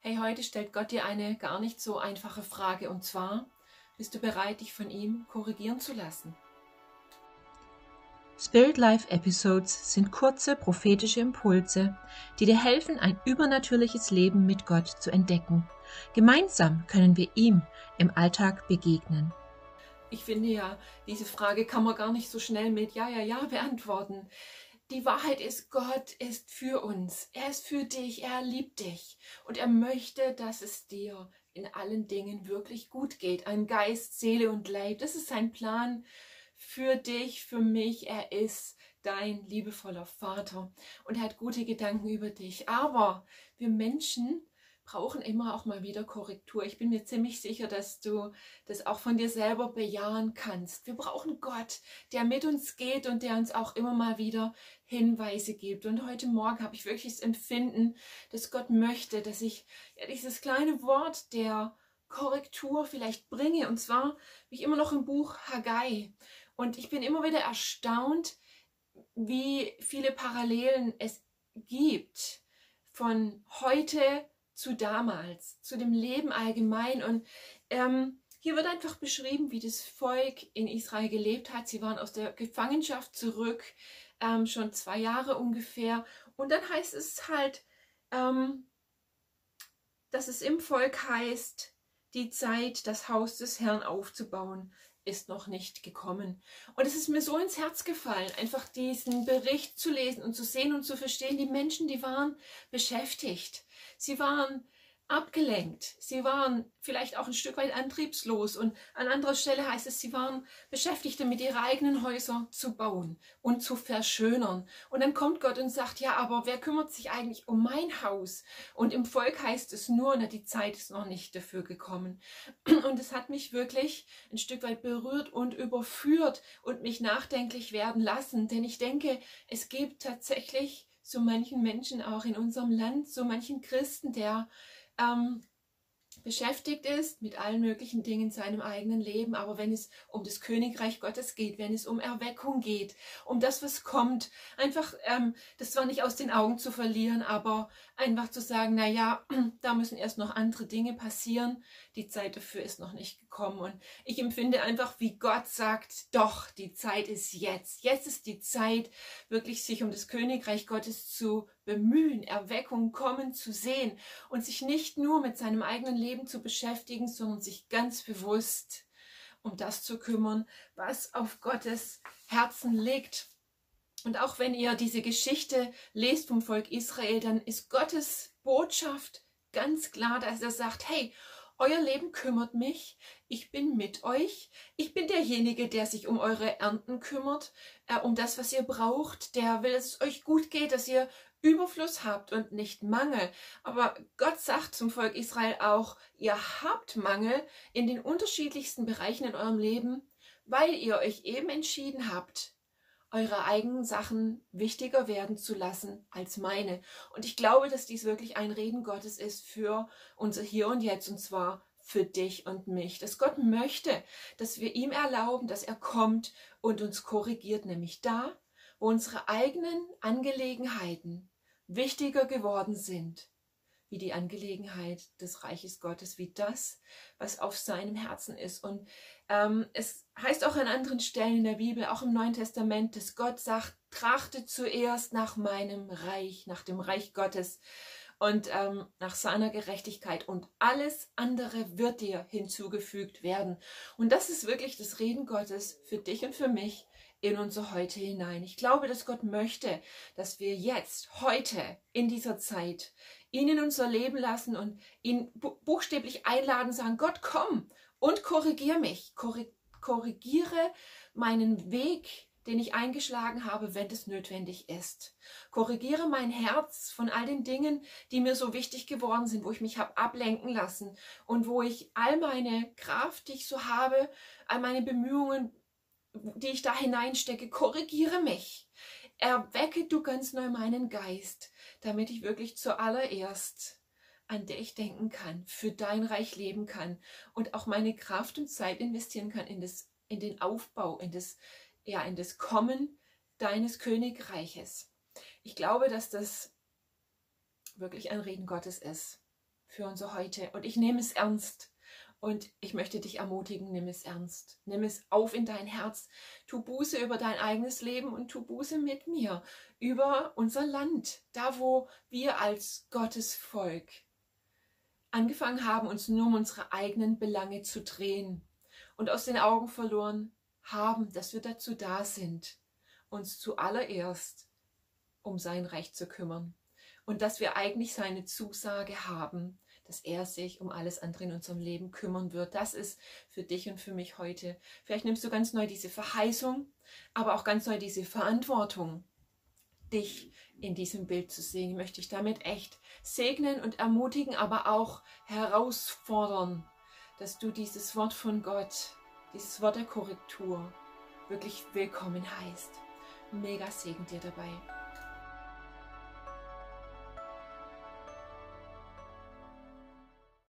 Hey, heute stellt Gott dir eine gar nicht so einfache Frage und zwar, bist du bereit, dich von ihm korrigieren zu lassen? Spirit Life Episodes sind kurze prophetische Impulse, die dir helfen, ein übernatürliches Leben mit Gott zu entdecken. Gemeinsam können wir ihm im Alltag begegnen. Ich finde ja, diese Frage kann man gar nicht so schnell mit Ja, ja, ja beantworten die Wahrheit ist, Gott ist für uns. Er ist für dich, er liebt dich und er möchte, dass es dir in allen Dingen wirklich gut geht. Ein Geist, Seele und Leib. Das ist sein Plan für dich, für mich. Er ist dein liebevoller Vater und er hat gute Gedanken über dich. Aber wir Menschen brauchen immer auch mal wieder Korrektur. Ich bin mir ziemlich sicher, dass du das auch von dir selber bejahen kannst. Wir brauchen Gott, der mit uns geht und der uns auch immer mal wieder Hinweise gibt. Und heute Morgen habe ich wirklich das Empfinden, dass Gott möchte, dass ich ja, dieses kleine Wort der Korrektur vielleicht bringe. Und zwar ich immer noch im Buch Haggai. Und ich bin immer wieder erstaunt, wie viele Parallelen es gibt von heute zu damals, zu dem Leben allgemein. Und ähm, hier wird einfach beschrieben, wie das Volk in Israel gelebt hat. Sie waren aus der Gefangenschaft zurück, ähm, schon zwei Jahre ungefähr. Und dann heißt es halt, ähm, dass es im Volk heißt, die Zeit, das Haus des Herrn aufzubauen, ist noch nicht gekommen. Und es ist mir so ins Herz gefallen, einfach diesen Bericht zu lesen und zu sehen und zu verstehen. Die Menschen, die waren beschäftigt. Sie waren abgelenkt. Sie waren vielleicht auch ein Stück weit antriebslos und an anderer Stelle heißt es, sie waren beschäftigt damit, ihre eigenen Häuser zu bauen und zu verschönern. Und dann kommt Gott und sagt, ja, aber wer kümmert sich eigentlich um mein Haus? Und im Volk heißt es nur, na, die Zeit ist noch nicht dafür gekommen. Und es hat mich wirklich ein Stück weit berührt und überführt und mich nachdenklich werden lassen, denn ich denke, es gibt tatsächlich so manchen Menschen auch in unserem Land, so manchen Christen, der ähm, beschäftigt ist mit allen möglichen Dingen in seinem eigenen Leben, aber wenn es um das Königreich Gottes geht, wenn es um Erweckung geht, um das, was kommt, einfach ähm, das zwar nicht aus den Augen zu verlieren, aber einfach zu sagen, na ja, da müssen erst noch andere Dinge passieren, die Zeit dafür ist noch nicht gekommen und ich empfinde einfach, wie Gott sagt, doch, die Zeit ist jetzt. Jetzt ist die Zeit, wirklich sich um das Königreich Gottes zu bemühen, Erweckung kommen zu sehen und sich nicht nur mit seinem eigenen Leben zu beschäftigen, sondern sich ganz bewusst um das zu kümmern, was auf Gottes Herzen liegt. Und auch wenn ihr diese Geschichte lest vom Volk Israel, dann ist Gottes Botschaft ganz klar, dass er sagt, hey, euer Leben kümmert mich. Ich bin mit euch. Ich bin derjenige, der sich um eure Ernten kümmert, äh, um das, was ihr braucht. Der will, dass es euch gut geht, dass ihr Überfluss habt und nicht Mangel. Aber Gott sagt zum Volk Israel auch, ihr habt Mangel in den unterschiedlichsten Bereichen in eurem Leben, weil ihr euch eben entschieden habt, eure eigenen Sachen wichtiger werden zu lassen als meine. Und ich glaube, dass dies wirklich ein Reden Gottes ist für unser Hier und Jetzt und zwar für dich und mich. Dass Gott möchte, dass wir ihm erlauben, dass er kommt und uns korrigiert, nämlich da, wo unsere eigenen Angelegenheiten wichtiger geworden sind, wie die Angelegenheit des Reiches Gottes, wie das, was auf seinem Herzen ist. Und ähm, es heißt auch an anderen Stellen in der Bibel, auch im Neuen Testament, dass Gott sagt, trachte zuerst nach meinem Reich, nach dem Reich Gottes und ähm, nach seiner Gerechtigkeit und alles andere wird dir hinzugefügt werden. Und das ist wirklich das Reden Gottes für dich und für mich in unser Heute hinein. Ich glaube, dass Gott möchte, dass wir jetzt, heute, in dieser Zeit, ihn in unser Leben lassen und ihn buchstäblich einladen, sagen, Gott, komm und korrigier mich, korrigiere meinen Weg, den ich eingeschlagen habe, wenn es notwendig ist. Korrigiere mein Herz von all den Dingen, die mir so wichtig geworden sind, wo ich mich habe ablenken lassen und wo ich all meine Kraft, die ich so habe, all meine Bemühungen die ich da hineinstecke, korrigiere mich. Erwecke du ganz neu meinen Geist, damit ich wirklich zuallererst an dich denken kann, für dein Reich leben kann und auch meine Kraft und Zeit investieren kann in, das, in den Aufbau, in das, ja, in das Kommen deines Königreiches. Ich glaube, dass das wirklich ein Reden Gottes ist. für unser Heute. Und ich nehme es ernst. Und ich möchte dich ermutigen, nimm es ernst. Nimm es auf in dein Herz. Tu Buße über dein eigenes Leben und tu Buße mit mir über unser Land. Da, wo wir als Gottes Volk angefangen haben, uns nur um unsere eigenen Belange zu drehen und aus den Augen verloren haben, dass wir dazu da sind, uns zuallererst um sein Recht zu kümmern und dass wir eigentlich seine Zusage haben, dass er sich um alles andere in unserem Leben kümmern wird. Das ist für dich und für mich heute. Vielleicht nimmst du ganz neu diese Verheißung, aber auch ganz neu diese Verantwortung, dich in diesem Bild zu sehen. Ich möchte dich damit echt segnen und ermutigen, aber auch herausfordern, dass du dieses Wort von Gott, dieses Wort der Korrektur wirklich willkommen heißt. Mega Segen dir dabei.